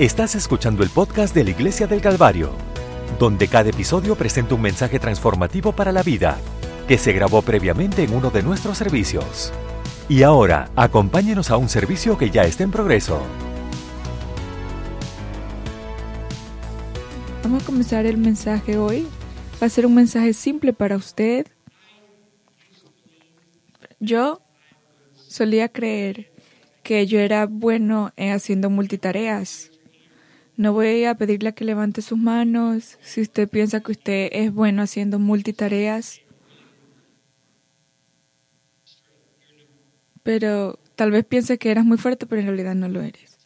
Estás escuchando el podcast de la Iglesia del Calvario, donde cada episodio presenta un mensaje transformativo para la vida que se grabó previamente en uno de nuestros servicios. Y ahora, acompáñenos a un servicio que ya está en progreso. Vamos a comenzar el mensaje hoy. Va a ser un mensaje simple para usted. Yo solía creer que yo era bueno en haciendo multitareas. No voy a pedirle que levante sus manos si usted piensa que usted es bueno haciendo multitareas. Pero tal vez piense que eras muy fuerte, pero en realidad no lo eres.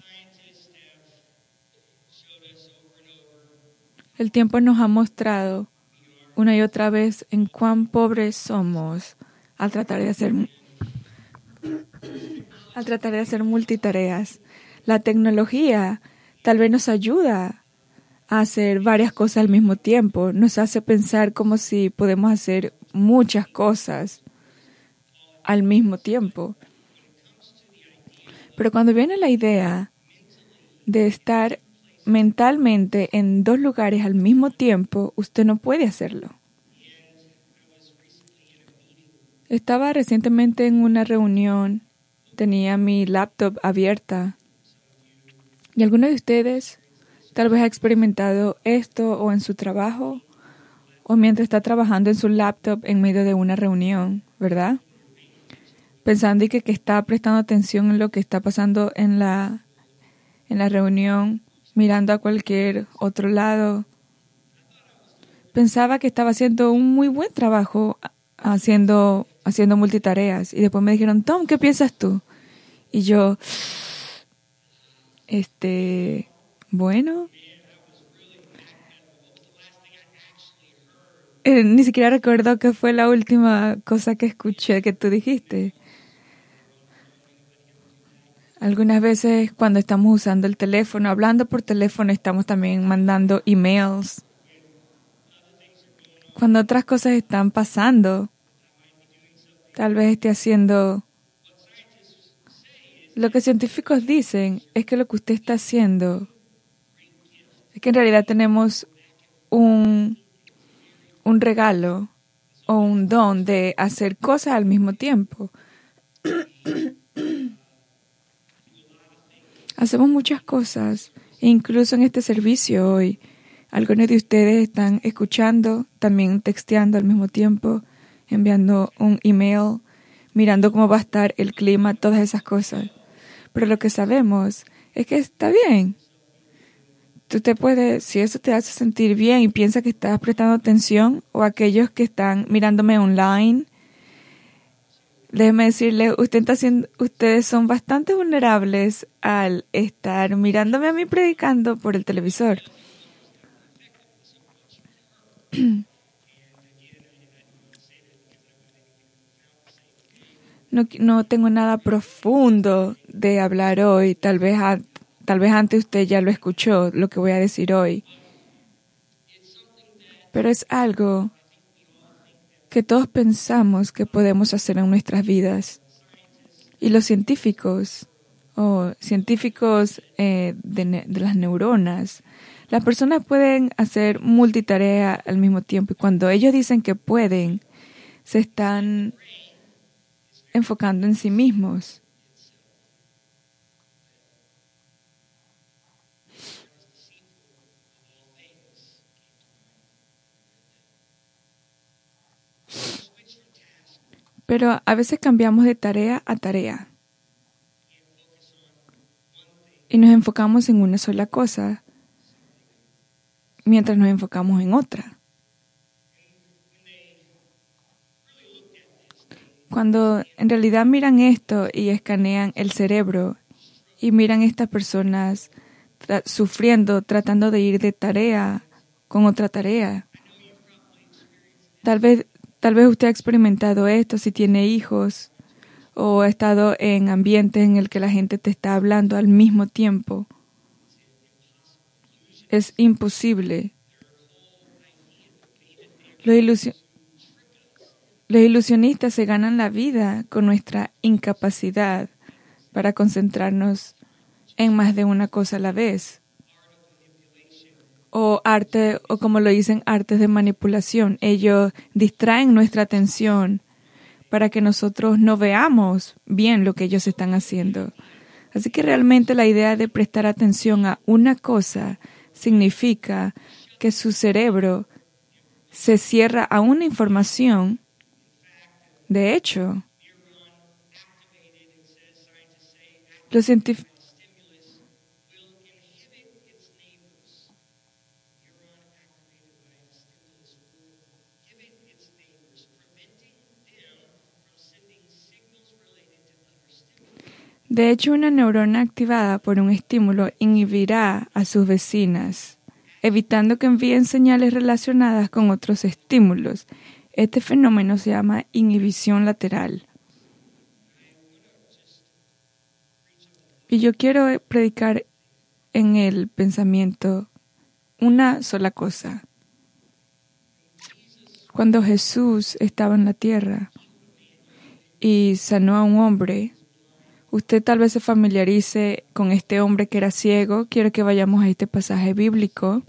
El tiempo nos ha mostrado una y otra vez en cuán pobres somos al tratar de hacer al tratar de hacer multitareas. La tecnología tal vez nos ayuda a hacer varias cosas al mismo tiempo, nos hace pensar como si podemos hacer muchas cosas al mismo tiempo. Pero cuando viene la idea de estar mentalmente en dos lugares al mismo tiempo, usted no puede hacerlo. Estaba recientemente en una reunión, tenía mi laptop abierta y alguno de ustedes tal vez ha experimentado esto o en su trabajo o mientras está trabajando en su laptop en medio de una reunión, ¿verdad? Pensando y que, que está prestando atención en lo que está pasando en la, en la reunión mirando a cualquier otro lado. Pensaba que estaba haciendo un muy buen trabajo haciendo, haciendo multitareas. Y después me dijeron, Tom, ¿qué piensas tú? Y yo, este, bueno. Eh, ni siquiera recuerdo qué fue la última cosa que escuché que tú dijiste. Algunas veces cuando estamos usando el teléfono, hablando por teléfono, estamos también mandando emails. Cuando otras cosas están pasando, tal vez esté haciendo... Lo que científicos dicen es que lo que usted está haciendo es que en realidad tenemos un, un regalo o un don de hacer cosas al mismo tiempo. Hacemos muchas cosas, incluso en este servicio hoy. Algunos de ustedes están escuchando, también texteando al mismo tiempo, enviando un email, mirando cómo va a estar el clima, todas esas cosas. Pero lo que sabemos es que está bien. Tú te puedes, si eso te hace sentir bien y piensa que estás prestando atención, o aquellos que están mirándome online, déjeme decirle, usted está haciendo, ustedes son bastante vulnerables al estar mirándome a mí predicando por el televisor. No, no, tengo nada profundo de hablar hoy. Tal vez, tal vez antes usted ya lo escuchó, lo que voy a decir hoy. Pero es algo que todos pensamos que podemos hacer en nuestras vidas. Y los científicos, o científicos eh, de, de, las neuronas, las personas pueden hacer multitarea al mismo tiempo. Y cuando ellos dicen que pueden, se están enfocando en sí mismos. Pero a veces cambiamos de tarea a tarea y nos enfocamos en una sola cosa mientras nos enfocamos en otra. Cuando en realidad miran esto y escanean el cerebro y miran estas personas sufriendo, tratando de ir de tarea con otra tarea, tal vez Tal vez usted ha experimentado esto si tiene hijos o ha estado en ambientes en el que la gente te está hablando al mismo tiempo. Es imposible. Los, los ilusionistas se ganan la vida con nuestra incapacidad para concentrarnos en más de una cosa a la vez. o arte, o como lo dicen, artes de manipulación. Ellos distraen nuestra atención para que nosotros no veamos bien lo que ellos están haciendo. Así que realmente la idea de prestar atención a una cosa significa que su cerebro se cierra a una información. De hecho, los científicos De hecho, una neurona activada por un estímulo inhibirá a sus vecinas, evitando que envíen señales relacionadas con otros estímulos. Este fenómeno se llama inhibición lateral. Y yo quiero predicar en el pensamiento una sola cosa. Cuando Jesús estaba en la tierra y sanó a un hombre, Usted tal vez se familiarice con este hombre que era ciego. Quiero que vayamos a este pasaje bíblico.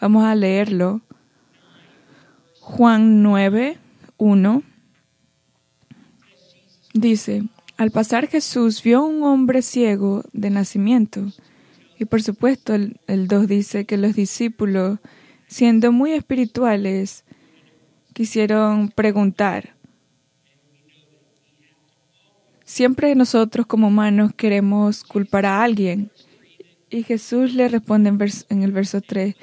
Vamos a leerlo. Juan 9, 1. Dice, al pasar Jesús vio a un hombre ciego de nacimiento. Y por supuesto el, el 2 dice que los discípulos, siendo muy espirituales, quisieron preguntar, Siempre nosotros como humanos queremos culpar a alguien. Y Jesús le responde en, el verso 3,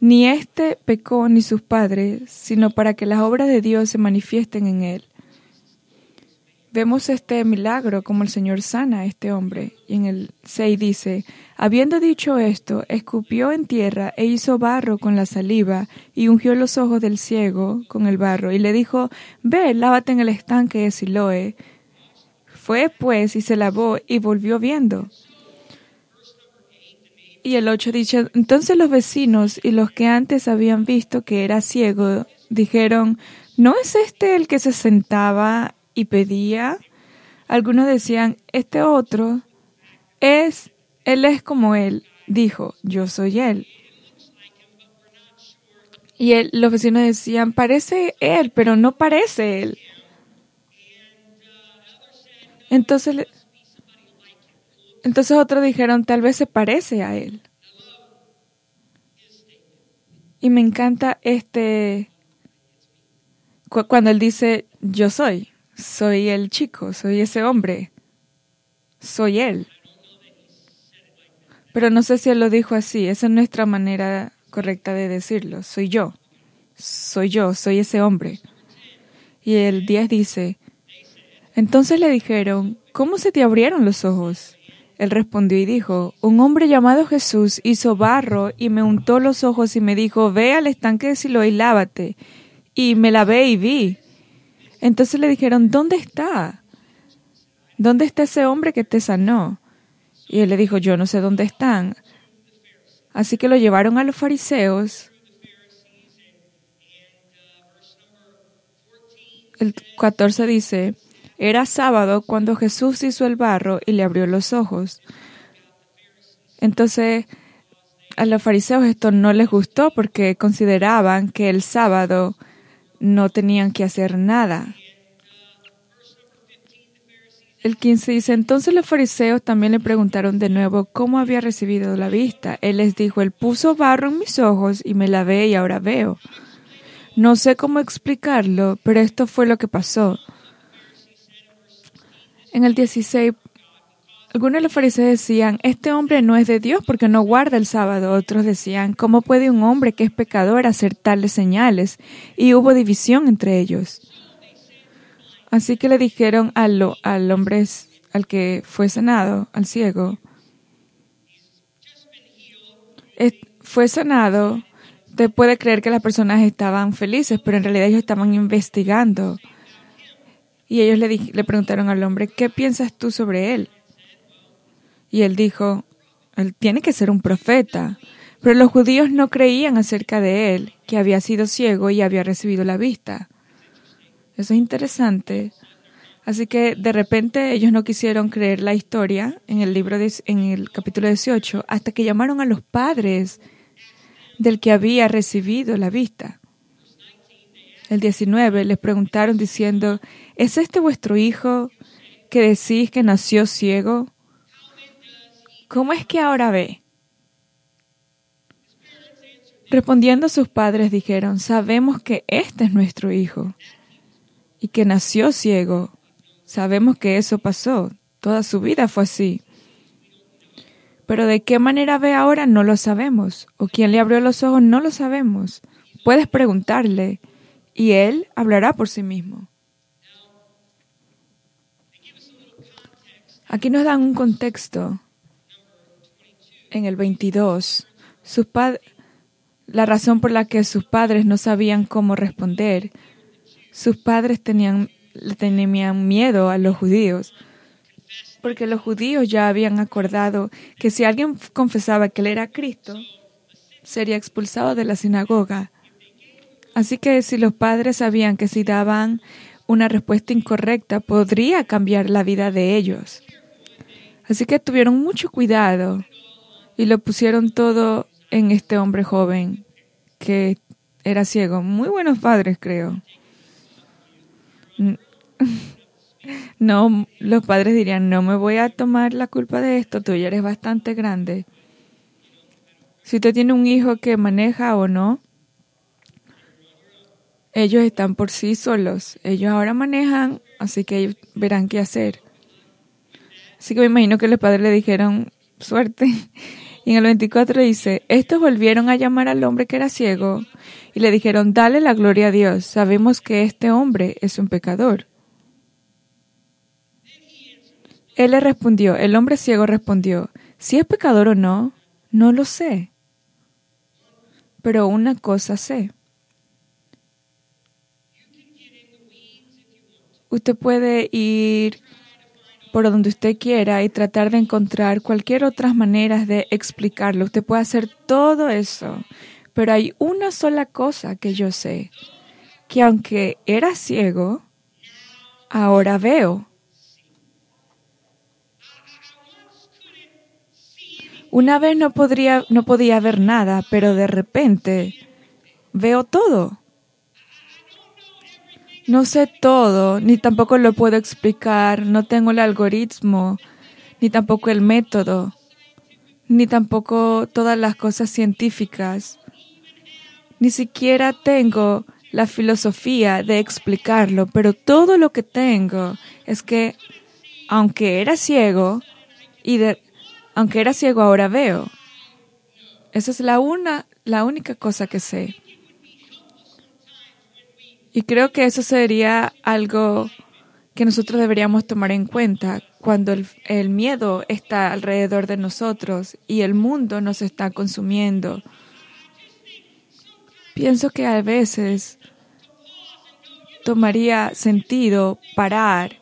ni éste pecó ni sus padres, sino para que las obras de Dios se manifiesten en él. Vemos este milagro como el Señor sana a este hombre. Y en el 6 dice, habiendo dicho esto, escupió en tierra e hizo barro con la saliva y ungió los ojos del ciego con el barro y le dijo, ve, lávate en el estanque de Siloé fue pues y se lavó y volvió viendo. Y el 8 dice, entonces los vecinos y los que antes habían visto que era ciego dijeron, ¿no es este el que se sentaba y pedía? Algunos decían, este otro es, él es como él. Dijo, yo soy él. Y los vecinos decían, parece él, pero no parece él. Entonces, entonces otros dijeron, tal vez se parece a él. Y me encanta este, cuando él dice, yo soy, soy el chico, soy ese hombre, soy él. Pero no sé si él lo dijo así, esa es nuestra manera correcta de decirlo, soy yo, soy yo, soy ese hombre. Y el 10 dice, entonces le dijeron, ¿cómo se te abrieron los ojos? Él respondió y dijo, un hombre llamado Jesús hizo barro y me untó los ojos y me dijo, ve al estanque de Siloé y lávate. Y me lavé y vi. Entonces le dijeron, ¿dónde está? ¿Dónde está ese hombre que te sanó? Y él le dijo, yo no sé dónde están. Así que lo llevaron a los fariseos. El 14 dice, era sábado cuando Jesús hizo el barro y le abrió los ojos. Entonces, a los fariseos esto no les gustó porque consideraban que el sábado no tenían que hacer nada. El 15 dice, entonces los fariseos también le preguntaron de nuevo cómo había recibido la vista. Él les dijo, él puso barro en mis ojos y me lavé y ahora veo. No sé cómo explicarlo, pero esto fue lo que pasó. En el 16, algunos de los fariseos decían, este hombre no es de Dios porque no guarda el sábado. Otros decían, ¿cómo puede un hombre que es pecador hacer tales señales? Y hubo división entre ellos. Así que le dijeron al, al hombre, al que fue sanado, al ciego, fue sanado, te puede creer que las personas estaban felices, pero en realidad ellos estaban investigando y ellos le, le preguntaron al hombre, ¿qué piensas tú sobre él? Y él dijo, él tiene que ser un profeta. Pero los judíos no creían acerca de él, que había sido ciego y había recibido la vista. Eso es interesante. Así que de repente ellos no quisieron creer la historia en el libro en el capítulo 18 hasta que llamaron a los padres del que había recibido la vista. El 19 les preguntaron diciendo, ¿es este vuestro hijo que decís que nació ciego? ¿Cómo es que ahora ve? Respondiendo sus padres dijeron, sabemos que este es nuestro hijo y que nació ciego. Sabemos que eso pasó, toda su vida fue así. Pero de qué manera ve ahora no lo sabemos, o quién le abrió los ojos no lo sabemos. Puedes preguntarle y él hablará por sí mismo. Aquí nos dan un contexto. En el 22, sus la razón por la que sus padres no sabían cómo responder, sus padres tenían, tenían miedo a los judíos, porque los judíos ya habían acordado que si alguien confesaba que él era Cristo, sería expulsado de la sinagoga. Así que si los padres sabían que si daban una respuesta incorrecta podría cambiar la vida de ellos. Así que tuvieron mucho cuidado y lo pusieron todo en este hombre joven que era ciego. Muy buenos padres, creo. No, los padres dirían, no me voy a tomar la culpa de esto, tú ya eres bastante grande. Si usted tiene un hijo que maneja o no, ellos están por sí solos. Ellos ahora manejan, así que ellos verán qué hacer. Así que me imagino que los padres le dijeron, suerte. Y en el 24 dice, estos volvieron a llamar al hombre que era ciego y le dijeron, dale la gloria a Dios, sabemos que este hombre es un pecador. Él le respondió, el hombre ciego respondió, si es pecador o no, no lo sé. Pero una cosa sé, Usted puede ir por donde usted quiera y tratar de encontrar cualquier otras maneras de explicarlo. Usted puede hacer todo eso, pero hay una sola cosa que yo sé, que aunque era ciego, ahora veo. Una vez no, podría, no podía ver nada, pero de repente veo todo. No sé todo, ni tampoco lo puedo explicar, no tengo el algoritmo, ni tampoco el método, ni tampoco todas las cosas científicas. Ni siquiera tengo la filosofía de explicarlo, pero todo lo que tengo es que, aunque era ciego, y de, aunque era ciego ahora veo. Esa es la, una, la única cosa que sé. Y creo que eso sería algo que nosotros deberíamos tomar en cuenta cuando el, miedo está alrededor de nosotros y el mundo nos está consumiendo. Pienso que a veces tomaría sentido parar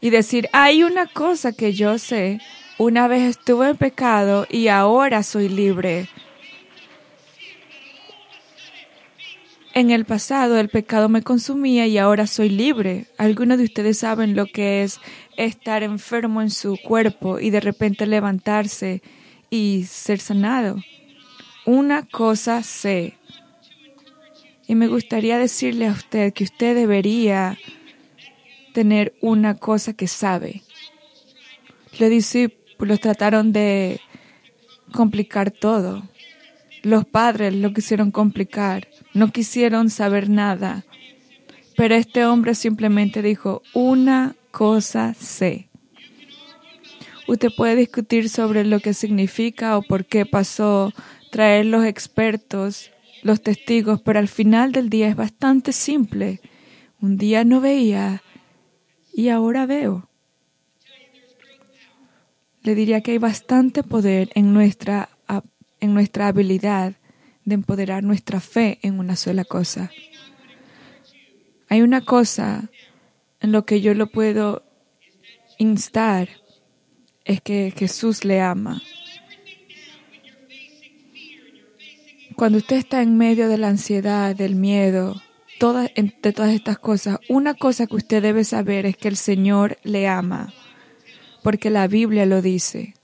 y decir, hay una cosa que yo sé, una vez estuve en pecado y ahora soy libre. En el pasado el pecado me consumía y ahora soy libre. Algunos de ustedes saben lo que es estar enfermo en su cuerpo y de repente levantarse y ser sanado. Una cosa sé. Y me gustaría decirle a usted que usted debería tener una cosa que sabe. Los discípulos trataron de complicar todo. Los padres lo quisieron complicar, no quisieron saber nada. Pero este hombre simplemente dijo, una cosa sé. Usted puede discutir sobre lo que significa o por qué pasó, traer los expertos, los testigos, pero al final del día es bastante simple. Un día no veía y ahora veo. Le diría que hay bastante poder en nuestra en nuestra habilidad de empoderar nuestra fe en una sola cosa. Hay una cosa en lo que yo lo puedo instar, es que Jesús le ama. Cuando usted está en medio de la ansiedad, del miedo, todas, de todas estas cosas, una cosa que usted debe saber es que el Señor le ama, porque la Biblia lo dice.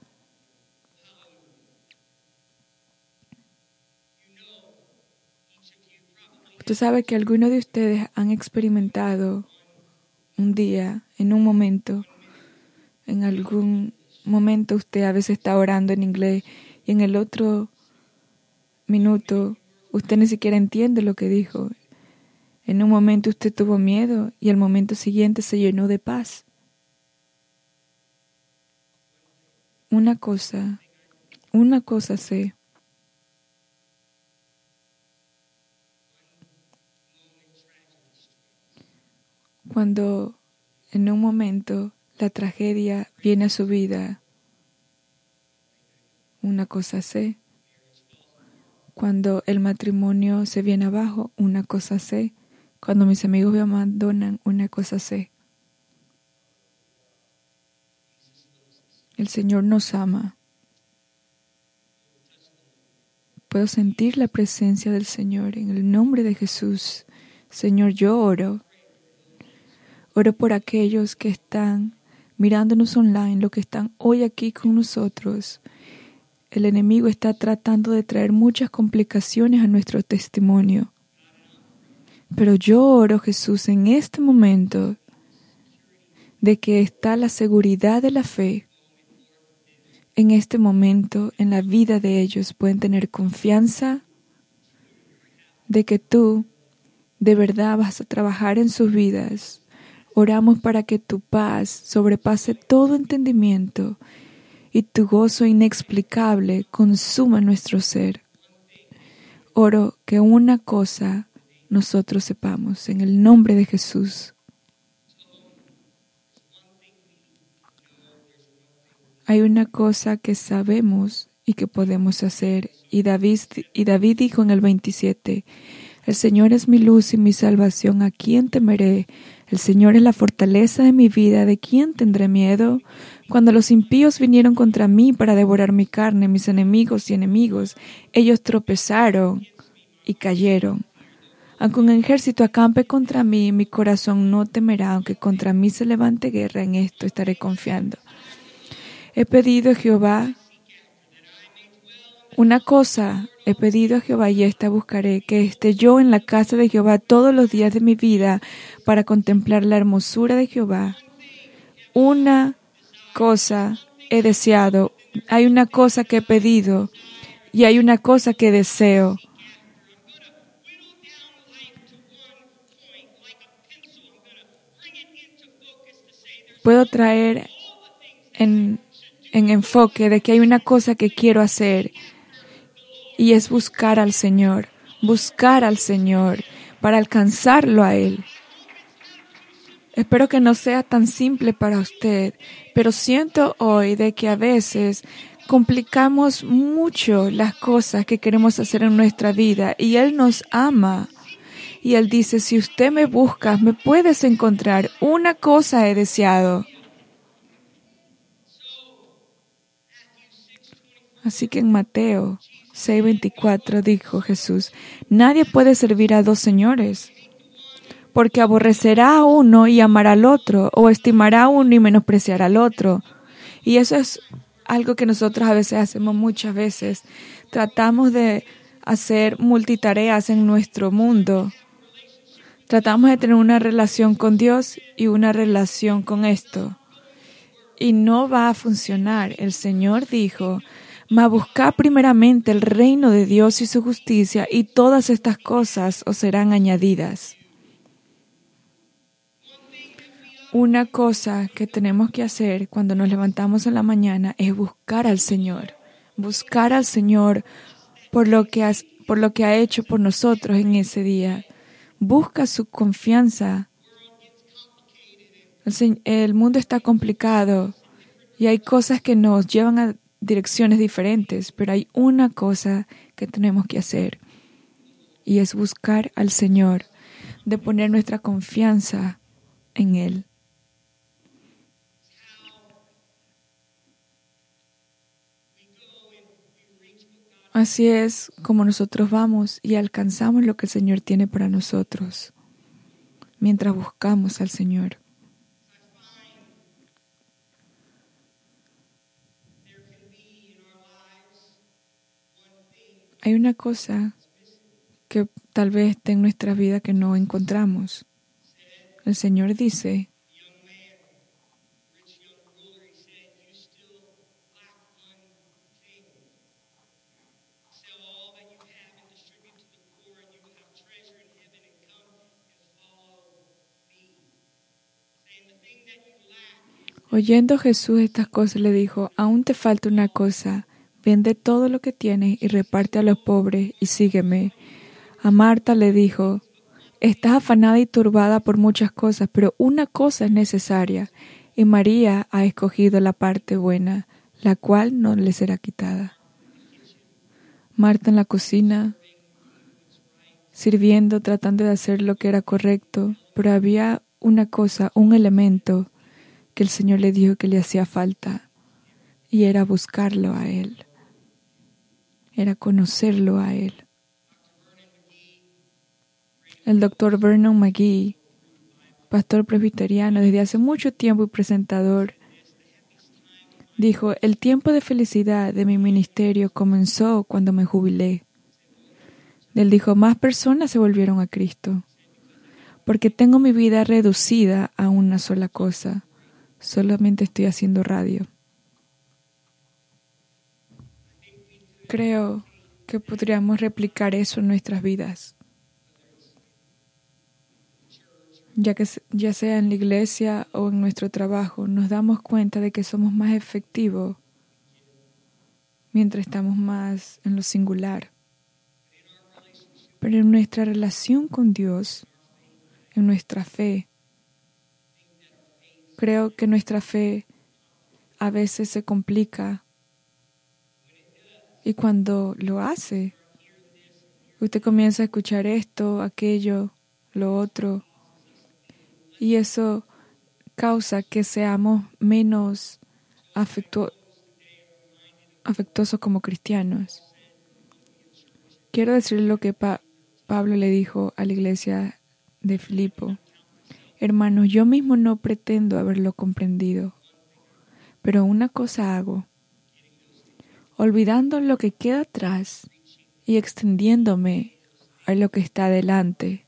Usted sabe que algunos de ustedes han experimentado un día, en un momento, en algún momento usted a veces está orando en inglés y en el otro minuto usted ni siquiera entiende lo que dijo. En un momento usted tuvo miedo y al momento siguiente se llenó de paz. Una cosa, una cosa sé. Cuando en un momento la tragedia viene a su vida, una cosa sé. Cuando el matrimonio se viene abajo, una cosa sé. Cuando mis amigos me abandonan, una cosa sé. El Señor nos ama. Puedo sentir la presencia del Señor en el nombre de Jesús. Señor, yo oro. Oro por aquellos que están mirándonos online, los que están hoy aquí con nosotros. El enemigo está tratando de traer muchas complicaciones a nuestro testimonio. Pero yo oro, Jesús, en este momento de que está la seguridad de la fe. En este momento, en la vida de ellos, pueden tener confianza de que tú de verdad vas a trabajar en sus vidas. Oramos para que tu paz sobrepase todo entendimiento y tu gozo inexplicable consuma nuestro ser. Oro que una cosa nosotros sepamos en el nombre de Jesús. Hay una cosa que sabemos y que podemos hacer. Y David, dijo en el 27, el Señor es mi luz y mi salvación, ¿a quién temeré? El Señor es la fortaleza de mi vida, ¿de quién tendré miedo? Cuando los impíos vinieron contra mí para devorar mi carne, mis enemigos y enemigos, ellos tropezaron y cayeron. Aunque un ejército acampe contra mí, mi corazón no temerá, aunque contra mí se levante guerra, en esto estaré confiando. He pedido a Jehová una cosa, he pedido a Jehová y esta buscaré, que esté yo en la casa de Jehová todos los días de mi vida para contemplar la hermosura de Jehová. Una cosa he deseado, hay una cosa que he pedido y hay una cosa que deseo puedo traer en, enfoque de que hay una cosa que quiero hacer y es buscar al Señor, buscar al Señor para alcanzarlo a Él. Espero que no sea tan simple para usted, pero siento hoy de que a veces complicamos mucho las cosas que queremos hacer en nuestra vida y Él nos ama y él dice, si usted me busca, me puedes encontrar. Una cosa he deseado. Así que en Mateo 6:24 dijo Jesús, nadie puede servir a dos señores, porque aborrecerá a uno y amará al otro, o estimará a uno y menospreciará al otro. Y eso es algo que nosotros a veces hacemos muchas veces. Tratamos de hacer multitareas en nuestro mundo Tratamos de tener una relación con Dios y una relación con esto. Y no va a funcionar. El Señor dijo, ma buscad primeramente el reino de Dios y su justicia, y todas estas cosas os serán añadidas. Una cosa que tenemos que hacer cuando nos levantamos en la mañana es buscar al Señor, buscar al Señor por lo que, por lo que ha hecho por nosotros en ese día busca su confianza. El, mundo está complicado y hay cosas que nos llevan a direcciones diferentes, pero hay una cosa que tenemos que hacer y es buscar al Señor, de poner nuestra confianza en Él. Así es como nosotros vamos y alcanzamos lo que el Señor tiene para nosotros mientras buscamos al Señor. Hay una cosa que tal vez esté en nuestra vida que no encontramos. El Señor dice, Oyendo Jesús estas cosas le dijo, aún te falta una cosa, vende todo lo que tienes y reparte a los pobres y sígueme. A Marta le dijo, estás afanada y turbada por muchas cosas, pero una cosa es necesaria, y María ha escogido la parte buena, la cual no le será quitada. Marta en la cocina, sirviendo, tratando de hacer lo que era correcto, pero había una cosa, un elemento, que el Señor le dijo que le hacía falta y era buscarlo a Él, era conocerlo a Él. El doctor Vernon McGee, pastor presbiteriano desde hace mucho tiempo y presentador, dijo, el tiempo de felicidad de mi ministerio comenzó cuando me jubilé. Él dijo, más personas se volvieron a Cristo, porque tengo mi vida reducida a una sola cosa, solamente estoy haciendo radio. Creo que podríamos replicar eso en nuestras vidas. Ya que ya sea en la iglesia o en nuestro trabajo, nos damos cuenta de que somos más efectivos mientras estamos más en lo singular. Pero en nuestra relación con Dios, en nuestra fe, Creo que nuestra fe a veces se complica y cuando lo hace, usted comienza a escuchar esto, aquello, lo otro, y eso causa que seamos menos afectuosos como cristianos. Quiero decir lo que Pablo le dijo a la iglesia de Filipo. Hermanos, yo mismo no pretendo haberlo comprendido, pero una cosa hago, olvidando lo que queda atrás y extendiéndome a lo que está delante.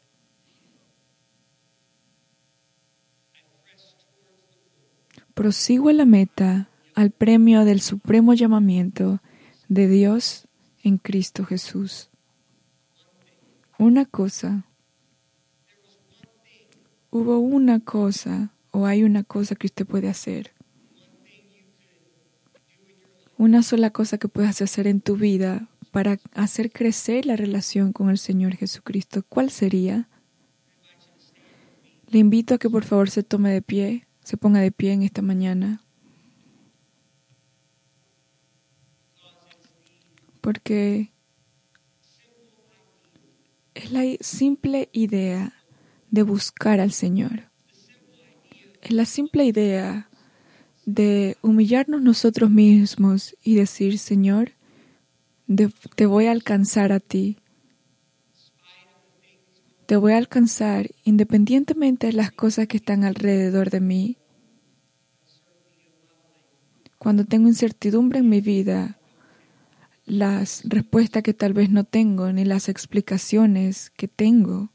Prosigo la meta, al premio del supremo llamamiento de Dios en Cristo Jesús. Una cosa hubo una cosa o hay una cosa que usted puede hacer. Una sola cosa que puedas hacer en tu vida para hacer crecer la relación con el Señor Jesucristo. ¿Cuál sería? Le invito a que por favor se tome de pie, se ponga de pie en esta mañana. Porque es la simple idea de buscar al Señor. Es la simple idea de humillarnos nosotros mismos y decir, Señor, te voy a alcanzar a ti. Te voy a alcanzar independientemente de las cosas que están alrededor de mí. Cuando tengo incertidumbre en mi vida, las respuestas que tal vez no tengo, ni las explicaciones que tengo,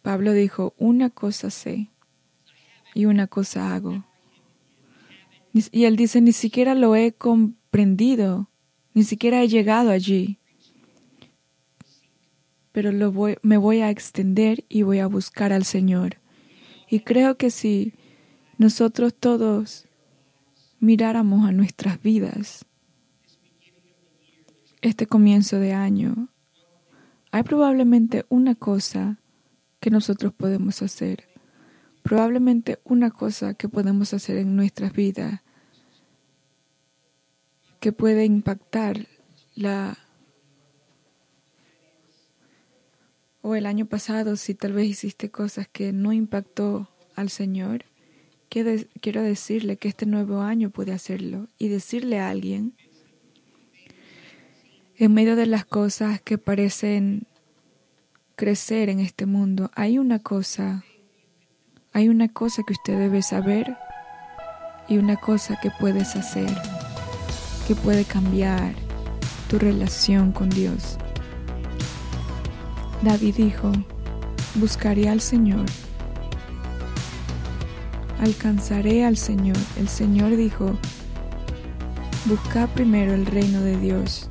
Pablo dijo, una cosa sé y una cosa hago. Y él dice, ni siquiera lo he comprendido, ni siquiera he llegado allí, pero lo voy, me voy a extender y voy a buscar al Señor. Y creo que si nosotros todos miráramos a nuestras vidas, este comienzo de año, hay probablemente una cosa que nosotros podemos hacer. Probablemente una cosa que podemos hacer en nuestras vidas que puede impactar la o el año pasado si tal vez hiciste cosas que no impactó al Señor, quiero decirle que este nuevo año puede hacerlo y decirle a alguien en medio de las cosas que parecen crecer en este mundo, hay una cosa, hay una cosa que usted debe saber y una cosa que puedes hacer, que puede cambiar tu relación con Dios. David dijo, buscaré al Señor. Alcanzaré al Señor. El Señor dijo, busca primero el reino de Dios.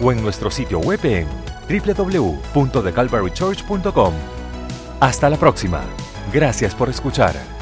o en nuestro sitio web en www.thecalvarychurch.com. Hasta la próxima. Gracias por escuchar.